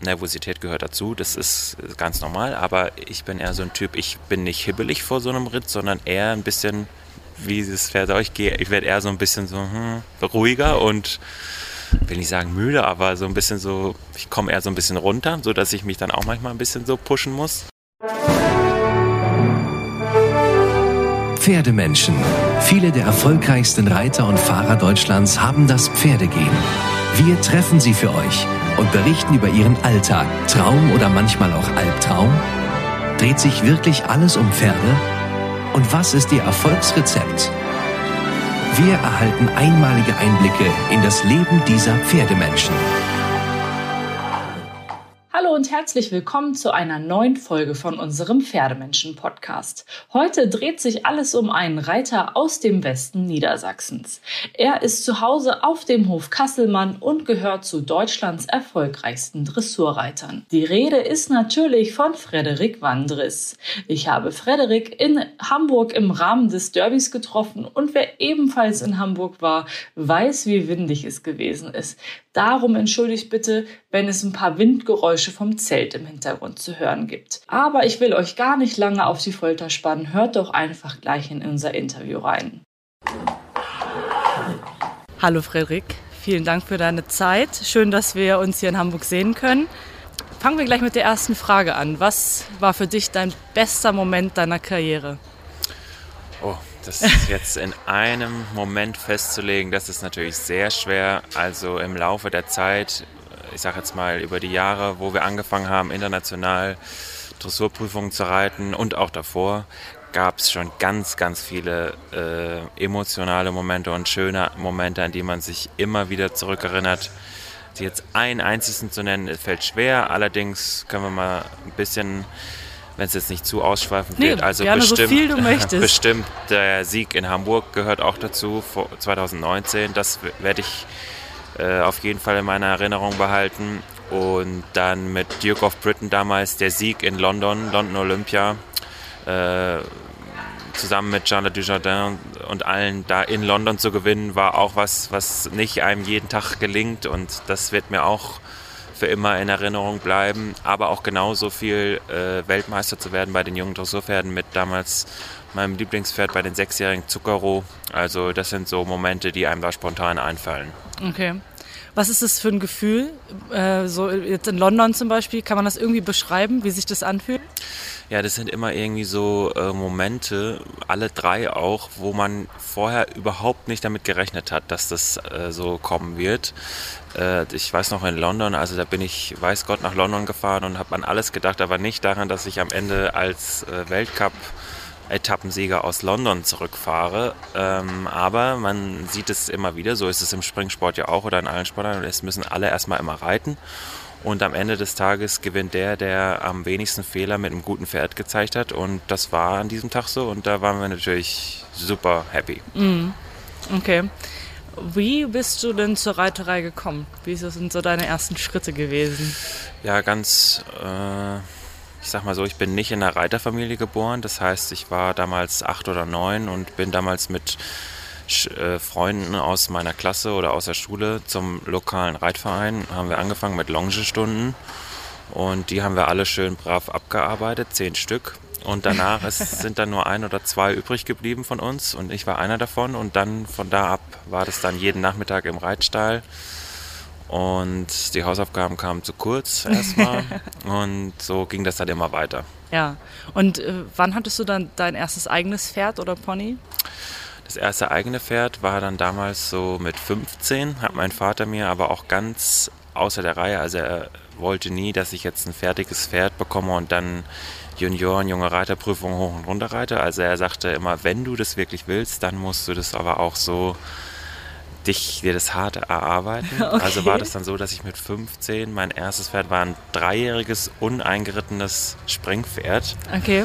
Nervosität gehört dazu, das ist ganz normal, aber ich bin eher so ein Typ, ich bin nicht hibbelig vor so einem Ritt, sondern eher ein bisschen, wie es Pferd euch geht, ich werde eher so ein bisschen so hm, ruhiger und will nicht sagen müde, aber so ein bisschen so, ich komme eher so ein bisschen runter, sodass ich mich dann auch manchmal ein bisschen so pushen muss. Pferdemenschen. Viele der erfolgreichsten Reiter und Fahrer Deutschlands haben das Pferdegehen. Wir treffen sie für euch und berichten über ihren Alltag, Traum oder manchmal auch Albtraum. Dreht sich wirklich alles um Pferde? Und was ist ihr Erfolgsrezept? Wir erhalten einmalige Einblicke in das Leben dieser Pferdemenschen. Und herzlich willkommen zu einer neuen Folge von unserem Pferdemenschen-Podcast. Heute dreht sich alles um einen Reiter aus dem Westen Niedersachsens. Er ist zu Hause auf dem Hof Kasselmann und gehört zu Deutschlands erfolgreichsten Dressurreitern. Die Rede ist natürlich von Frederik Wandris. Ich habe Frederik in Hamburg im Rahmen des Derbys getroffen und wer ebenfalls in Hamburg war, weiß, wie windig es gewesen ist. Darum entschuldigt bitte, wenn es ein paar Windgeräusche vom Zelt im Hintergrund zu hören gibt. Aber ich will euch gar nicht lange auf die Folter spannen. Hört doch einfach gleich in unser Interview rein. Hallo Frederik, vielen Dank für deine Zeit. Schön, dass wir uns hier in Hamburg sehen können. Fangen wir gleich mit der ersten Frage an. Was war für dich dein bester Moment deiner Karriere? Oh, das jetzt in einem Moment festzulegen, das ist natürlich sehr schwer. Also im Laufe der Zeit, ich sage jetzt mal über die Jahre, wo wir angefangen haben, international Dressurprüfungen zu reiten und auch davor, gab es schon ganz, ganz viele äh, emotionale Momente und schöne Momente, an die man sich immer wieder zurückerinnert. Jetzt einen einzigen zu nennen, fällt schwer. Allerdings können wir mal ein bisschen wenn es jetzt nicht zu ausschweifend nee, wird. Also bestimmt, so bestimmt der Sieg in Hamburg gehört auch dazu, 2019. Das werde ich äh, auf jeden Fall in meiner Erinnerung behalten. Und dann mit Duke of Britain damals der Sieg in London, London Olympia, äh, zusammen mit Jean Dujardin und allen da in London zu gewinnen, war auch was, was nicht einem jeden Tag gelingt. Und das wird mir auch für immer in Erinnerung bleiben, aber auch genauso viel äh, Weltmeister zu werden bei den jungen Dressurpferden mit damals meinem Lieblingspferd bei den sechsjährigen Zuckerroh. Also das sind so Momente, die einem da spontan einfallen. Okay. Was ist das für ein Gefühl? Äh, so jetzt in London zum Beispiel, kann man das irgendwie beschreiben, wie sich das anfühlt? Ja, das sind immer irgendwie so äh, Momente, alle drei auch, wo man vorher überhaupt nicht damit gerechnet hat, dass das äh, so kommen wird. Äh, ich weiß noch in London, also da bin ich, weiß Gott, nach London gefahren und habe an alles gedacht, aber nicht daran, dass ich am Ende als äh, Weltcup Etappensieger aus London zurückfahre. Ähm, aber man sieht es immer wieder, so ist es im Springsport ja auch oder in allen Sportarten, es müssen alle erstmal immer reiten. Und am Ende des Tages gewinnt der, der am wenigsten Fehler mit einem guten Pferd gezeigt hat. Und das war an diesem Tag so. Und da waren wir natürlich super happy. Mm. Okay. Wie bist du denn zur Reiterei gekommen? Wie sind so deine ersten Schritte gewesen? Ja, ganz, äh, ich sag mal so, ich bin nicht in einer Reiterfamilie geboren. Das heißt, ich war damals acht oder neun und bin damals mit äh, Freunden aus meiner Klasse oder aus der Schule zum lokalen Reitverein. Haben wir angefangen mit Longestunden und die haben wir alle schön brav abgearbeitet, zehn Stück. Und danach ist, sind dann nur ein oder zwei übrig geblieben von uns und ich war einer davon. Und dann von da ab war das dann jeden Nachmittag im Reitstall. Und die Hausaufgaben kamen zu kurz erstmal. und so ging das dann immer weiter. Ja. Und äh, wann hattest du dann dein erstes eigenes Pferd oder Pony? Das erste eigene Pferd war dann damals so mit 15, hat mein Vater mir aber auch ganz außer der Reihe, also er wollte nie, dass ich jetzt ein fertiges Pferd bekomme und dann Junioren, junge Reiterprüfung hoch und runter reite. Also er sagte immer, wenn du das wirklich willst, dann musst du das aber auch so dich dir das hart erarbeiten. Okay. Also war das dann so, dass ich mit 15, mein erstes Pferd war ein dreijähriges, uneingerittenes Springpferd. Okay.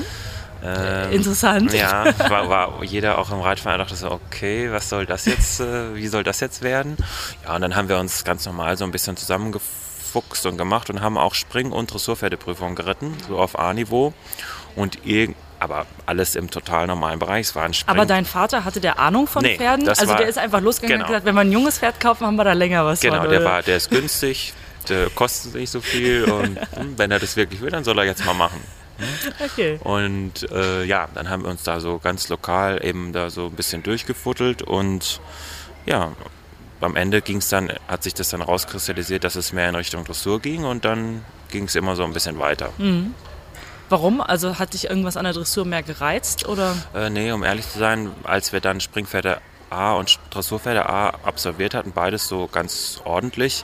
Ähm, Interessant. Ja, war, war, jeder auch im Reitverein dachte so, okay, was soll das jetzt, äh, wie soll das jetzt werden? Ja, und dann haben wir uns ganz normal so ein bisschen zusammengefunden gefuchst und gemacht und haben auch Spring- und Dressurpferdeprüfungen geritten, so auf A-Niveau. Und aber alles im total normalen Bereich. Es war ein Spring Aber dein Vater hatte der Ahnung von Nee, Pferden? Also war- der ist einfach losgegangen und genau. hat gesagt, wenn wir ein junges Pferd kaufen, haben wir da länger was Genau, von. der oder? war, der ist günstig, der kostet nicht so viel und hm, wenn er das wirklich will, dann soll er jetzt mal machen. Okay. Und äh, ja, dann haben wir uns da so ganz lokal eben da so ein bisschen durchgefuttelt und ja, am Ende ging es dann, hat sich das dann rauskristallisiert, dass es mehr in Richtung Dressur ging und dann ging es immer so ein bisschen weiter. Warum? Also hat dich irgendwas an der Dressur mehr gereizt oder? Äh, nee, um ehrlich zu sein, als wir dann Springpferde A und Dressurpferde A absolviert hatten, beides so ganz ordentlich,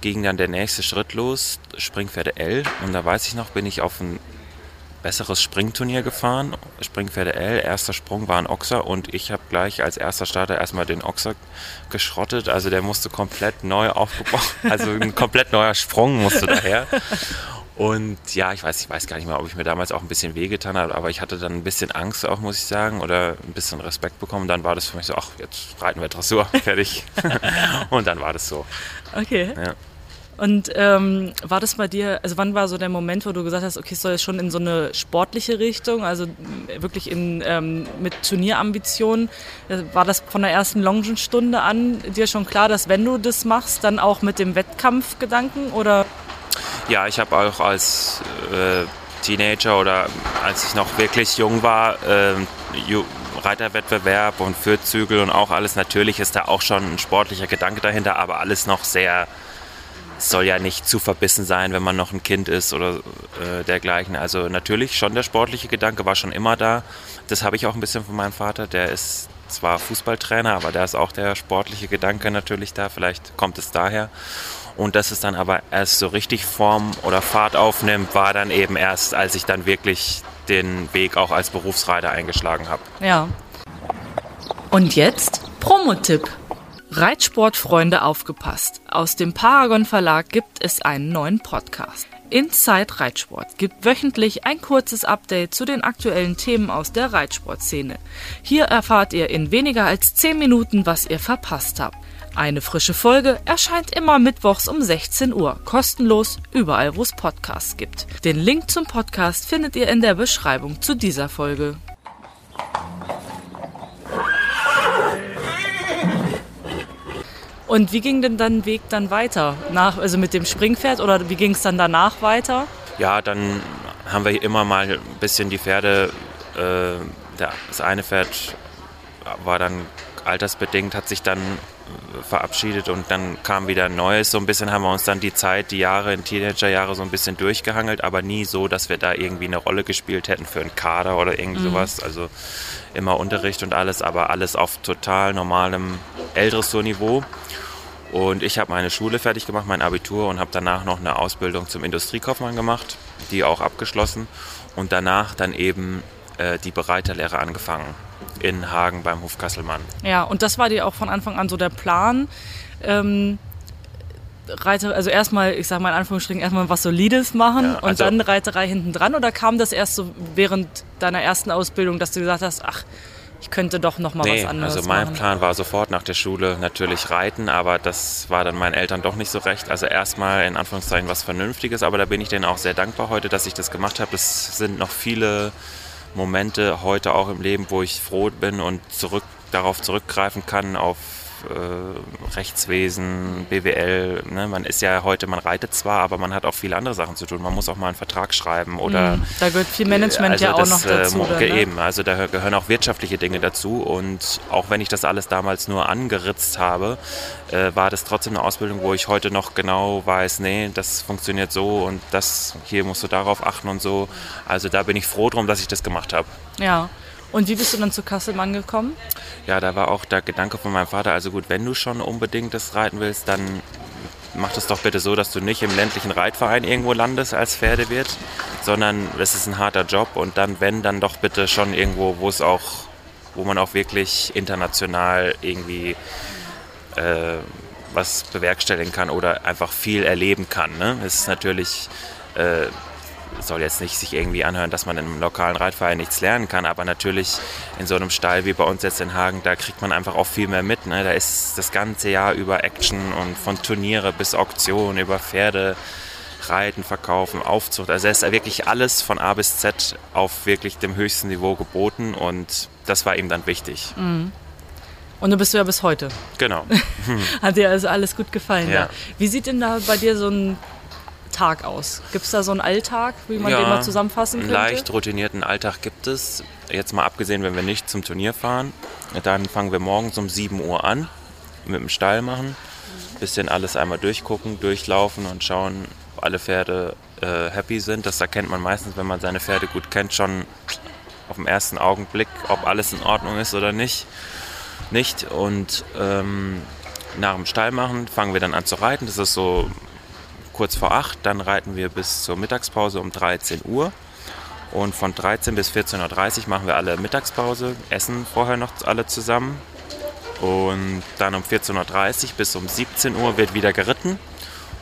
ging dann der nächste Schritt los, Springpferde L. Und da weiß ich noch, bin ich auf ein besseres Springturnier gefahren. Springpferde L, erster Sprung war ein Ochser und ich habe gleich als erster Starter erstmal den Ochser geschrottet. Also der musste komplett neu aufgebaut, also ein komplett neuer Sprung musste daher. Und ja, ich weiß, ich weiß gar nicht mehr, ob ich mir damals auch ein bisschen wehgetan habe, aber ich hatte dann ein bisschen Angst auch, muss ich sagen, oder ein bisschen Respekt bekommen. Dann war das für mich so, ach, jetzt reiten wir Dressur, fertig. Und dann war das so. Okay. Ja. Und ähm, war das bei dir, also wann war so der Moment, wo du gesagt hast, okay, es soll jetzt schon in so eine sportliche Richtung, also wirklich in, ähm, mit Turnierambitionen? Äh, War das von der ersten Longenstunde an dir schon klar, dass wenn du das machst, dann auch mit dem Wettkampfgedanken oder? Ja, ich habe auch als äh, Teenager oder als ich noch wirklich jung war, Ju- Reiterwettbewerb und Fürtzügel und auch alles, natürlich ist da auch schon ein sportlicher Gedanke dahinter, aber alles noch sehr, soll ja nicht zu verbissen sein, wenn man noch ein Kind ist oder äh, dergleichen. Also natürlich schon der sportliche Gedanke war schon immer da. Das habe ich auch ein bisschen von meinem Vater, der ist zwar Fußballtrainer, aber da ist auch der sportliche Gedanke natürlich da, vielleicht kommt es daher. Und dass es dann aber erst so richtig Form oder Fahrt aufnimmt, war dann eben erst, als ich dann wirklich den Weg auch als Berufsreiter eingeschlagen habe. Ja. Und jetzt Promotipp. Reitsportfreunde aufgepasst. Aus dem Paragon Verlag gibt es einen neuen Podcast. Inside Reitsport gibt wöchentlich ein kurzes Update zu den aktuellen Themen aus der Reitsportszene. Hier erfahrt ihr in weniger als 10 Minuten, was ihr verpasst habt. Eine frische Folge erscheint immer mittwochs um 16 Uhr, kostenlos überall, wo es Podcasts gibt. Den Link zum Podcast findet ihr in der Beschreibung zu dieser Folge. Und wie ging denn dann Weg dann weiter? Nach, also mit dem Springpferd oder wie ging es dann danach weiter? Ja, dann haben wir immer mal ein bisschen die Pferde. Äh, das eine Pferd war dann altersbedingt, hat sich dann äh, verabschiedet und dann kam wieder ein neues. So ein bisschen haben wir uns dann die Zeit, die Jahre, in Teenagerjahre so ein bisschen durchgehangelt, aber nie so, dass wir da irgendwie eine Rolle gespielt hätten für einen Kader oder irgend sowas. Also immer Unterricht und alles, aber alles auf total normalem L-Dressur-Niveau. Und ich habe meine Schule fertig gemacht, mein Abitur und habe danach noch eine Ausbildung zum Industriekaufmann gemacht, die auch abgeschlossen. Und danach dann eben äh, die Bereiterlehre angefangen in Hagen beim Hof Kasselmann. Ja, und das war dir auch von Anfang an so der Plan. Ähm, Reiter, also erstmal, ich sage mal in Anführungsstrichen, erstmal was Solides machen Ja, und also- dann Reiterei hinten dran oder kam das erst so während deiner ersten Ausbildung, dass du gesagt hast, ach, ich könnte doch noch mal Nee, was anderes also mein machen? Plan war sofort nach der Schule natürlich reiten, aber das war dann meinen Eltern doch nicht so recht. Also erstmal in Anführungszeichen was Vernünftiges, aber da bin ich denen auch sehr dankbar heute, dass ich das gemacht habe. Es sind noch viele Momente heute auch im Leben, wo ich froh bin und zurück, darauf zurückgreifen kann, auf äh, Rechtswesen, BWL. Ne? Man ist ja heute, man reitet zwar, aber man hat auch viele andere Sachen zu tun. Man muss auch mal einen Vertrag schreiben oder Da gehört viel Management also ja auch das, noch dazu. Äh, dann, ne? Eben, also da gehören auch wirtschaftliche Dinge dazu. Und auch wenn ich das alles damals nur angeritzt habe, äh, war das trotzdem eine Ausbildung, wo ich heute noch genau weiß, nee, das funktioniert so und das hier musst du darauf achten und so. Also da bin ich froh drum, dass ich das gemacht habe. Ja. Und wie bist du dann zu Kasselmann gekommen? Ja, da war auch der Gedanke von meinem Vater, also gut, wenn du schon unbedingt das reiten willst, dann mach das doch bitte so, dass du nicht im ländlichen Reitverein irgendwo landest als Pferdewirt, sondern es ist ein harter Job und dann, wenn, dann doch bitte schon irgendwo, wo es auch, wo man auch wirklich international irgendwie äh, was bewerkstelligen kann oder einfach viel erleben kann. Ne? Es ist natürlich, äh, soll jetzt nicht sich irgendwie anhören, dass man im lokalen Reitverein nichts lernen kann, aber natürlich in so einem Stall wie bei uns jetzt in Hagen, da kriegt man einfach auch viel mehr mit. Ne? Da ist das ganze Jahr über Action und von Turniere bis Auktion über Pferde. Reiten, Verkaufen, Aufzucht. Also es ist wirklich alles von A bis Z auf wirklich dem höchsten Niveau geboten und das war ihm dann wichtig. Mhm. Und du bist du ja bis heute. Genau. Hat dir also alles gut gefallen. Ja. Da. Wie sieht denn da bei dir so ein Tag aus? Gibt es da so einen Alltag, wie man den mal zusammenfassen einen könnte? leicht routinierten Alltag gibt es. Jetzt mal abgesehen, wenn wir nicht zum Turnier fahren. Dann fangen wir morgens um 7 Uhr an mit dem Stall machen. Bisschen alles einmal durchgucken, durchlaufen und schauen, ob alle Pferde äh, happy sind. Das erkennt man meistens, wenn man seine Pferde gut kennt, schon auf den ersten Augenblick, ob alles in Ordnung ist oder nicht. Nicht. Und ähm, nach dem Stall machen fangen wir dann an zu reiten. Das ist so kurz vor 8. Dann reiten wir bis zur Mittagspause um 13 Uhr. Und von 13 bis 14.30 Uhr machen wir alle Mittagspause, essen vorher noch alle zusammen. Und dann um 14.30 Uhr bis um 17 Uhr wird wieder geritten.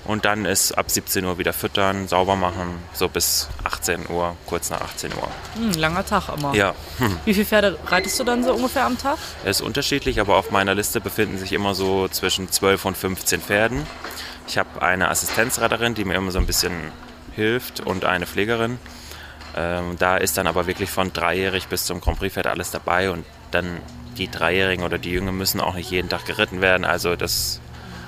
Und dann ist ab 17 Uhr wieder füttern, sauber machen, so bis 18 Uhr, kurz nach 18 Uhr. Hm, langer Tag immer. Ja, hm. Wie viele Pferde reitest du dann so ungefähr am Tag? es ist unterschiedlich, aber auf meiner Liste befinden sich immer so zwischen 12 und 15 Pferden. Ich habe eine Assistenzreiterin, die mir immer so ein bisschen hilft und eine Pflegerin. Ähm, da ist dann aber wirklich von dreijährig bis zum Grand Prix Pferd alles dabei und dann die Dreijährigen oder die Jungen müssen auch nicht jeden Tag geritten werden. Also das,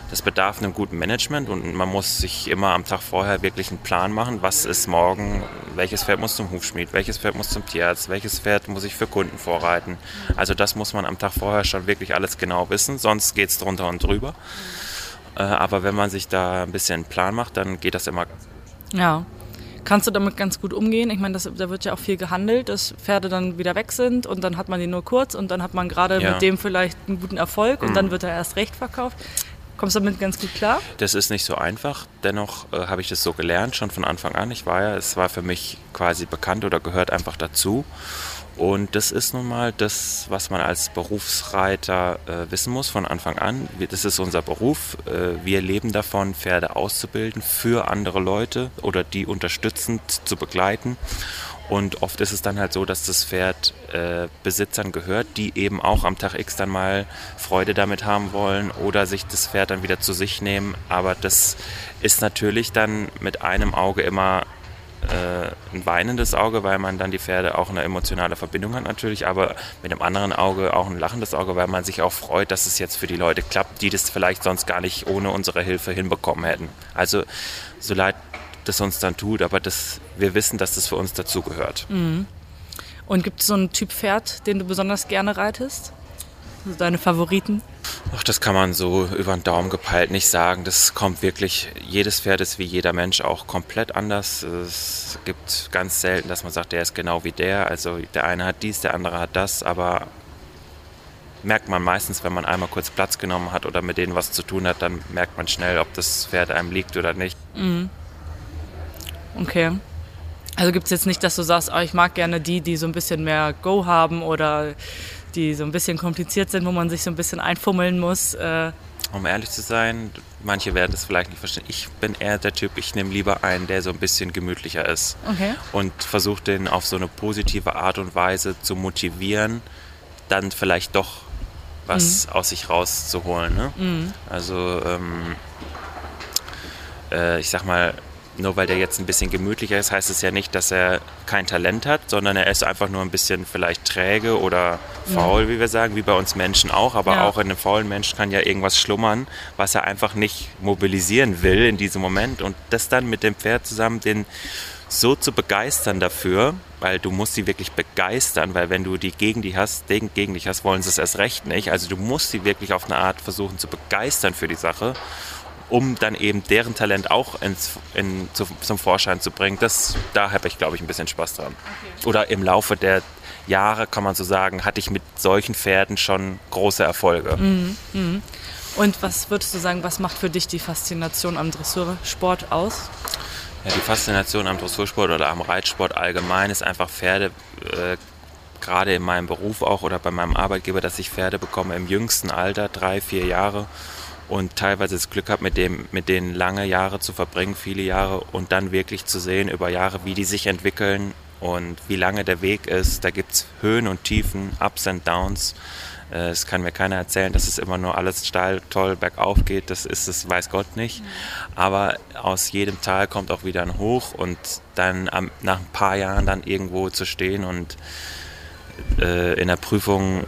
das bedarf einem guten Management und man muss sich immer am Tag vorher wirklich einen Plan machen, was ist morgen, welches Pferd muss zum Hufschmied, welches Pferd muss zum Tierarzt, welches Pferd muss ich für Kunden vorreiten. Also das muss man am Tag vorher schon wirklich alles genau wissen, sonst geht es drunter und drüber. Äh, aber wenn man sich da ein bisschen einen Plan macht, dann geht das immer Ja. Kannst du damit ganz gut umgehen? Ich meine, das, da wird ja auch viel gehandelt, dass Pferde dann wieder weg sind und dann hat man die nur kurz und dann hat man gerade Ja. mit dem vielleicht einen guten Erfolg und Mhm. dann wird er erst recht verkauft. Kommst du damit ganz gut klar? Das ist nicht so einfach. Dennoch äh, habe ich das so gelernt, schon von Anfang an. Ich war ja, es war für mich quasi bekannt oder gehört einfach dazu. Und das ist nun mal das, was man als Berufsreiter äh, wissen muss von Anfang an. Das ist unser Beruf. Äh, wir leben davon, Pferde auszubilden für andere Leute oder die unterstützend zu begleiten. Und oft ist es dann halt so, dass das Pferd äh, Besitzern gehört, die eben auch am Tag X dann mal Freude damit haben wollen oder sich das Pferd dann wieder zu sich nehmen. Aber das ist natürlich dann mit einem Auge immer äh, ein weinendes Auge, weil man dann die Pferde auch eine emotionale Verbindung hat natürlich, aber mit dem anderen Auge auch ein lachendes Auge, weil man sich auch freut, dass es jetzt für die Leute klappt, die das vielleicht sonst gar nicht ohne unsere Hilfe hinbekommen hätten. Also so leid das uns dann tut, aber das, wir wissen, dass das für uns dazugehört. Und gibt es so einen Typ Pferd, den du besonders gerne reitest? Also deine Favoriten? Ach, das kann man so über den Daumen gepeilt nicht sagen. Das kommt wirklich, jedes Pferd ist wie jeder Mensch auch komplett anders. Es gibt ganz selten, dass man sagt, der ist genau wie der. Also der eine hat dies, der andere hat das, aber merkt man meistens, wenn man einmal kurz Platz genommen hat oder mit denen was zu tun hat, dann merkt man schnell, ob das Pferd einem liegt oder nicht. Okay. Also gibt es jetzt nicht, dass du sagst, oh, ich mag gerne die, die so ein bisschen mehr Go haben oder die so ein bisschen kompliziert sind, wo man sich so ein bisschen einfummeln muss. Äh, Um ehrlich zu sein, manche werden das vielleicht nicht verstehen. Ich bin eher der Typ, ich nehme lieber einen, der so ein bisschen gemütlicher ist. Okay. Und versuche den auf so eine positive Art und Weise zu motivieren, dann vielleicht doch was aus sich rauszuholen. Ne? Also, ähm, äh, ich sag mal, nur weil der jetzt ein bisschen gemütlicher ist, heißt es ja nicht, dass er kein Talent hat, sondern er ist einfach nur ein bisschen vielleicht träge oder faul, wie wir sagen, wie bei uns Menschen auch. Aber Ja. auch in einem faulen Menschen kann ja irgendwas schlummern, was er einfach nicht mobilisieren will in diesem Moment. Und das dann mit dem Pferd zusammen, den so zu begeistern dafür, weil du musst sie wirklich begeistern, weil wenn du die gegen die hast, gegen, gegen dich hast, wollen sie es erst recht nicht. Also du musst sie wirklich auf eine Art versuchen zu begeistern für die Sache, um dann eben deren Talent auch ins, in, zu, zum Vorschein zu bringen. Das, da habe ich, glaube ich, ein bisschen Spaß dran. Oder im Laufe der Jahre, kann man so sagen, hatte ich mit solchen Pferden schon große Erfolge. Und was würdest du sagen, was macht für dich die Faszination am Dressursport aus? Ja, die Faszination am Dressursport oder am Reitsport allgemein ist einfach Pferde, äh, gerade in meinem Beruf auch oder bei meinem Arbeitgeber, dass ich Pferde bekomme im jüngsten Alter, drei, vier Jahre und teilweise das Glück habe, mit, dem, mit denen lange Jahre zu verbringen, viele Jahre und dann wirklich zu sehen über Jahre, wie die sich entwickeln und wie lange der Weg ist. Da gibt es Höhen und Tiefen, Ups and Downs. Äh, es kann mir keiner erzählen, dass es immer nur alles steil, toll bergauf geht. Das ist es, weiß Gott nicht. Aber aus jedem Tal kommt auch wieder ein Hoch und dann am, nach ein paar Jahren dann irgendwo zu stehen und äh, in der Prüfung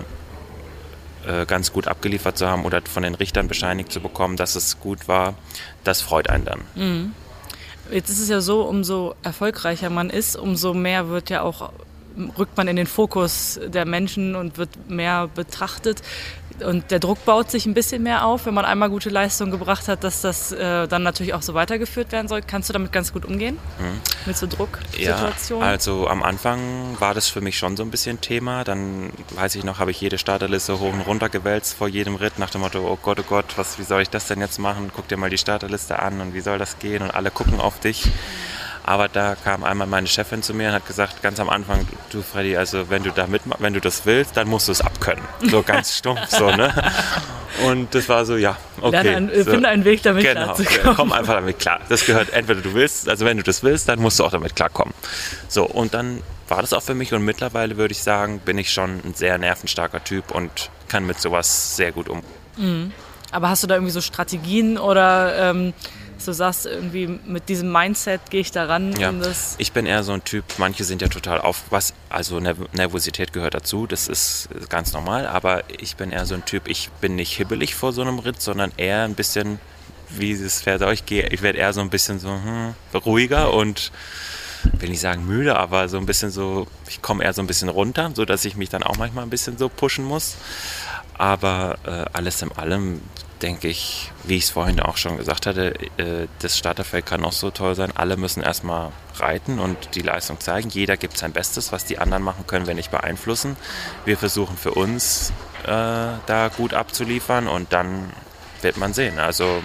äh, ganz gut abgeliefert zu haben oder von den Richtern bescheinigt zu bekommen, dass es gut war, das freut einen dann. Mhm. Jetzt ist es ja so, umso erfolgreicher man ist, umso mehr wird ja auch rückt man in den Fokus der Menschen und wird mehr betrachtet. Und der Druck baut sich ein bisschen mehr auf, wenn man einmal gute Leistung gebracht hat, dass das äh, dann natürlich auch so weitergeführt werden soll. Kannst du damit ganz gut umgehen? Mhm. Mit so Drucksituationen? Ja, also am Anfang war das für mich schon so ein bisschen Thema. Dann weiß ich noch, habe ich jede Starterliste hoch und runter gewälzt vor jedem Ritt nach dem Motto, oh Gott, oh Gott, was, wie soll ich das denn jetzt machen? Guck dir mal die Starterliste an und wie soll das gehen? Und alle gucken auf dich. Aber da kam einmal meine Chefin zu mir und hat gesagt, ganz am Anfang, du Freddy, also wenn du da mitmachst, wenn du das willst, dann musst du es abkönnen. So ganz stumpf so, ne? Und das war so, ja, okay. Lerne ein, so. Finde einen Weg damit genau, klarzukommen. Komm einfach damit klar. Das gehört, entweder du willst, also wenn du das willst, dann musst du auch damit klarkommen. So, und dann war das auch für mich und mittlerweile würde ich sagen, bin ich schon ein sehr nervenstarker Typ und kann mit sowas sehr gut umgehen. Mhm. Aber hast du da irgendwie so Strategien oder ähm, du sagst, irgendwie mit diesem Mindset gehe ich da ran. Ja. ich bin eher so ein Typ, manche sind ja total auf was, also Nervosität gehört dazu, das ist ganz normal, aber ich bin eher so ein Typ, ich bin nicht hibbelig vor so einem Ritt, sondern eher ein bisschen, wie es Pferd euch ich werde eher so ein bisschen so hm, ruhiger und will nicht sagen müde, aber so ein bisschen so, ich komme eher so ein bisschen runter, sodass ich mich dann auch manchmal ein bisschen so pushen muss. Aber äh, alles in allem denke ich, wie ich es vorhin auch schon gesagt hatte, äh, das Starterfeld kann auch so toll sein. Alle müssen erstmal reiten und die Leistung zeigen. Jeder gibt sein Bestes. Was die anderen machen, können wir nicht beeinflussen. Wir versuchen für uns äh, da gut abzuliefern und dann wird man sehen. Also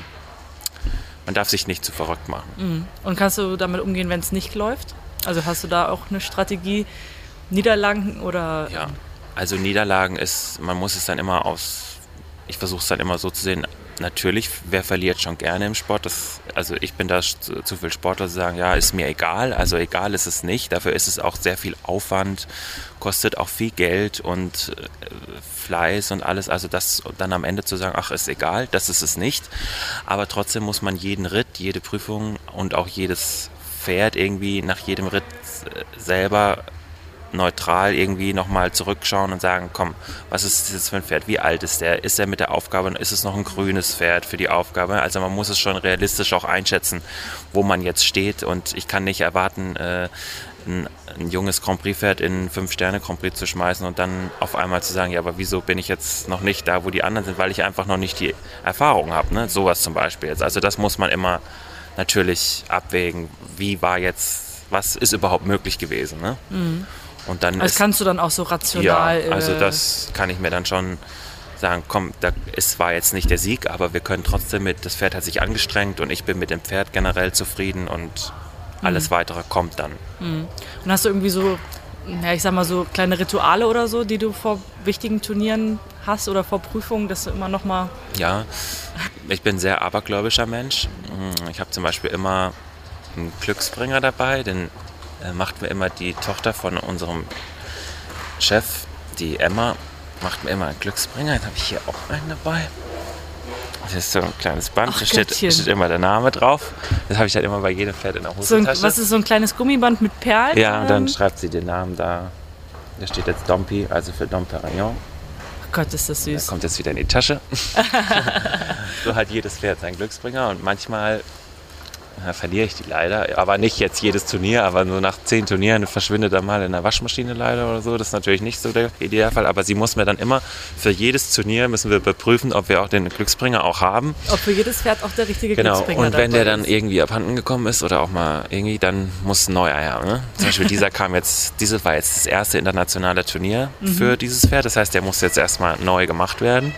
man darf sich nicht zu verrückt machen. Mhm. Und kannst du damit umgehen, wenn es nicht läuft? Also hast du da auch eine Strategie, Niederlagen oder? Ja, also Niederlagen ist, man muss es dann immer aus ich versuche es dann immer so zu sehen, natürlich, wer verliert schon gerne im Sport? Das, also ich bin da zu, zu viel Sportler, die sagen, ja, ist mir egal. Also egal ist es nicht. Dafür ist es auch sehr viel Aufwand, kostet auch viel Geld und äh, Fleiß und alles. Also das dann am Ende zu sagen, ach, ist egal, das ist es nicht. Aber trotzdem muss man jeden Ritt, jede Prüfung und auch jedes Pferd irgendwie nach jedem Ritt äh, selber neutral irgendwie nochmal zurückschauen und sagen, komm, was ist das jetzt für ein Pferd? Wie alt ist der? Ist er mit der Aufgabe? Ist es noch ein grünes Pferd für die Aufgabe? Also man muss es schon realistisch auch einschätzen, wo man jetzt steht und ich kann nicht erwarten, äh, ein, ein, junges Grand Prix-Pferd in fünf Sterne Grand Prix zu schmeißen und dann auf einmal zu sagen, ja, aber wieso bin ich jetzt noch nicht da, wo die anderen sind, weil ich einfach noch nicht die Erfahrung habe, ne? Sowas zum Beispiel jetzt. Also das muss man immer natürlich abwägen, wie war jetzt, was ist überhaupt möglich gewesen, ne? Mhm. Und dann das ist, kannst du dann auch so rational. Ja, also äh, das kann ich mir dann schon sagen, komm, da, es war jetzt nicht der Sieg, aber wir können trotzdem mit, das Pferd hat sich angestrengt und ich bin mit dem Pferd generell zufrieden und alles mhm. weitere kommt dann. Mhm. Und hast du irgendwie so, ja, ich sag mal so kleine Rituale oder so, die du vor wichtigen Turnieren hast oder vor Prüfungen, dass du immer noch mal... Ja, ich bin ein sehr abergläubischer Mensch. Mhm, ich habe zum Beispiel immer einen Glücksbringer dabei, den macht mir immer die Tochter von unserem Chef, die Emma, macht mir immer einen Glücksbringer. Jetzt habe ich hier auch einen dabei. Das ist so ein kleines Band, da steht, steht, immer der Name drauf. Das habe ich halt immer bei jedem Pferd in der Hosentasche. So was ist so ein kleines Gummiband mit Perlen? Ja, und dann schreibt sie den Namen da. Da steht jetzt Dompi, also für Dom Perignon. Ach Gott, ist das süß. Da kommt jetzt wieder in die Tasche. so hat jedes Pferd seinen Glücksbringer und manchmal ja, verliere ich die leider. Aber nicht jetzt jedes Turnier, aber nur nach zehn Turnieren verschwindet er mal in der Waschmaschine leider oder so. Das ist natürlich nicht so der Idealfall. Aber sie muss mir dann immer für jedes Turnier müssen wir überprüfen, ob wir auch den Glücksbringer auch haben. Ob für jedes Pferd auch der richtige genau. Glücksbringer Genau. Und wenn der dann ist. irgendwie abhanden gekommen ist oder auch mal irgendwie, dann muss ein neuer her. Ne? Zum Beispiel dieser kam jetzt, diese war jetzt das erste internationale Turnier mhm. für dieses Pferd. Das heißt, der muss jetzt erstmal neu gemacht werden.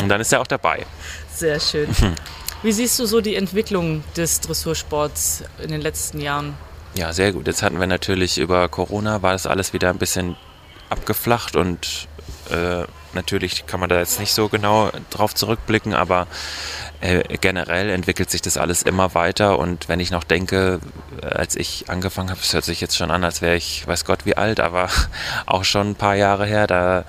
Und dann ist er auch dabei. Sehr schön. Wie siehst du so die Entwicklung des Dressursports in den letzten Jahren? Ja, sehr gut. Jetzt hatten wir natürlich über Corona, war das alles wieder ein bisschen abgeflacht und Äh, natürlich kann man da jetzt nicht so genau drauf zurückblicken, aber äh, generell entwickelt sich das alles immer weiter und wenn ich noch denke, äh, als ich angefangen habe, es hört sich jetzt schon an, als wäre ich, weiß Gott wie alt, aber auch schon ein paar Jahre her, da,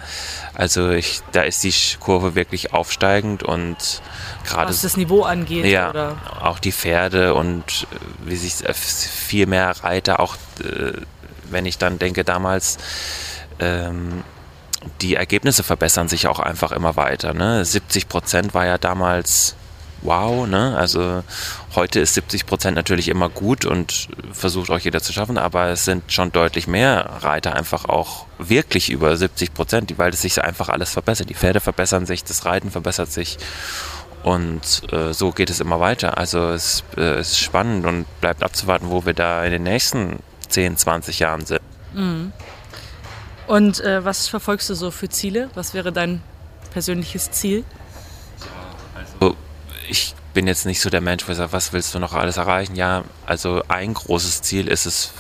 also ich, da ist die Kurve wirklich aufsteigend und gerade. Was das Niveau angeht, ja, oder? auch die Pferde und äh, wie sich viel mehr Reiter, auch wenn ich dann denke, damals, ähm, die Ergebnisse verbessern sich auch einfach immer weiter. Ne? 70 Prozent war ja damals wow. Ne? Also heute ist 70 Prozent natürlich immer gut und versucht auch jeder zu schaffen, aber es sind schon deutlich mehr Reiter einfach auch wirklich über 70 Prozent, weil es sich einfach alles verbessert. Die Pferde verbessern sich, das Reiten verbessert sich. Und äh, so geht es immer weiter. Also es äh, ist spannend und bleibt abzuwarten, wo wir da in den nächsten 10, 20 Jahren sind. Mhm. Und äh, was verfolgst du so für Ziele? Was wäre dein persönliches Ziel? Also ich bin jetzt nicht so der Mensch, der sagt, was willst du noch alles erreichen? Ja, also ein großes Ziel ist es,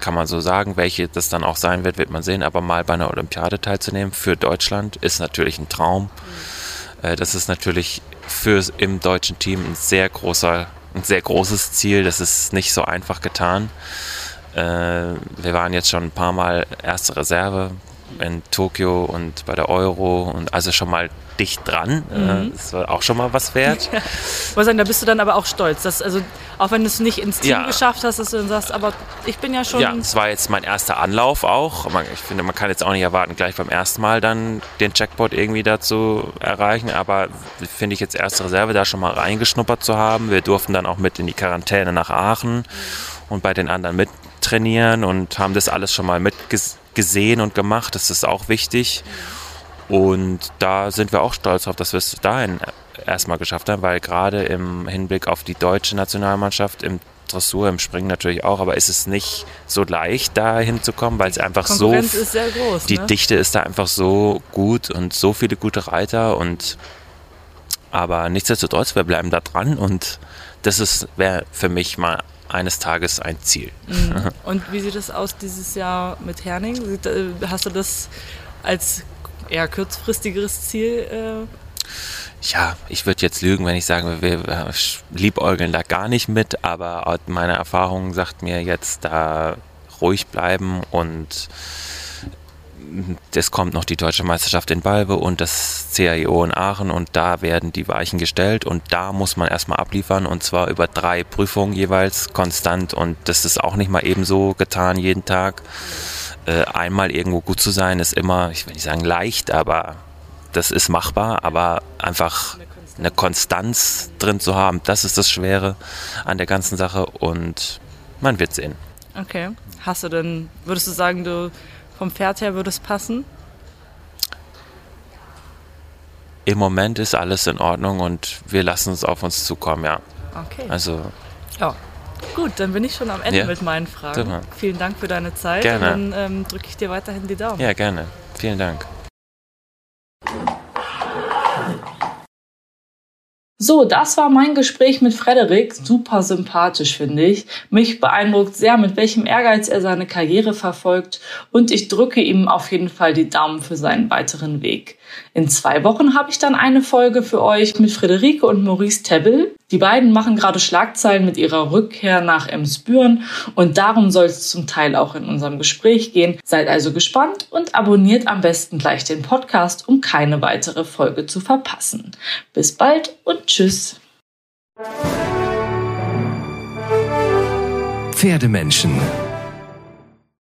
kann man so sagen, welche das dann auch sein wird, wird man sehen, aber mal bei einer Olympiade teilzunehmen für Deutschland ist natürlich ein Traum. Mhm. Das ist natürlich für im deutschen Team ein sehr großer, ein sehr großes Ziel. Das ist nicht so einfach getan. Äh, wir waren jetzt schon ein paar Mal erste Reserve in Tokio und bei der Euro und also schon mal dicht dran. Äh, mhm. Das war auch schon mal was wert. Ja. Sagen, da bist du dann aber auch stolz, dass, also auch wenn du es nicht ins Team ja. geschafft hast, dass du dann sagst, aber ich bin ja schon. Ja, es war jetzt mein erster Anlauf auch. Ich finde, man kann jetzt auch nicht erwarten, gleich beim ersten Mal dann den Jackpot irgendwie dazu erreichen, aber finde ich jetzt erste Reserve da schon mal reingeschnuppert zu haben. Wir durften dann auch mit in die Quarantäne nach Aachen und bei den anderen mittrainieren und haben das alles schon mal mitgesehen und gemacht. Das ist auch wichtig. Und da sind wir auch stolz drauf, dass wir es dahin erstmal geschafft haben, weil gerade im Hinblick auf die deutsche Nationalmannschaft im Dressur, im Springen natürlich auch, aber ist es nicht so leicht, da hinzukommen, weil es einfach so. Ist sehr groß, die ne? Dichte ist da einfach so gut und so viele gute Reiter und aber nichtsdestotrotz, wir bleiben da dran und das wäre für mich mal eines Tages ein Ziel. Mhm. Und wie sieht es aus dieses Jahr mit Herning? Äh, hast du das als eher kurzfristigeres Ziel? Äh? Ja, ich würde jetzt lügen, wenn ich sage, wir liebäugeln da gar nicht mit, aber meine Erfahrung sagt mir jetzt da ruhig bleiben und es kommt noch die deutsche Meisterschaft in Balve und das CAIO in Aachen und da werden die Weichen gestellt und da muss man erstmal abliefern und zwar über drei Prüfungen jeweils konstant und das ist auch nicht mal ebenso getan jeden Tag äh, einmal irgendwo gut zu sein, ist immer, ich will nicht sagen leicht, aber das ist machbar, aber einfach eine Konstanz drin zu haben, das ist das Schwere an der ganzen Sache und man wird sehen. Okay. Hast du denn, würdest du sagen, du vom Pferd her würde es passen? Im Moment ist alles in Ordnung und wir lassen es auf uns zukommen, ja. Okay. Also. Ja. Gut, dann bin ich schon am Ende ja. mit meinen Fragen. Super. Vielen Dank für deine Zeit. Gerne. Und dann ähm, drücke ich dir weiterhin die Daumen. Ja, gerne. Vielen Dank. So, das war mein Gespräch mit Frederik. Super sympathisch, finde ich. Mich beeindruckt sehr, mit welchem Ehrgeiz er seine Karriere verfolgt. Und ich drücke ihm auf jeden Fall die Daumen für seinen weiteren Weg. In zwei Wochen habe ich dann eine Folge für euch mit Friederike und Maurice Tebbel. Die beiden machen gerade Schlagzeilen mit ihrer Rückkehr nach Emsbüren und darum soll es zum Teil auch in unserem Gespräch gehen. Seid also gespannt und abonniert am besten gleich den Podcast, um keine weitere Folge zu verpassen. Bis bald und tschüss. Pferdemenschen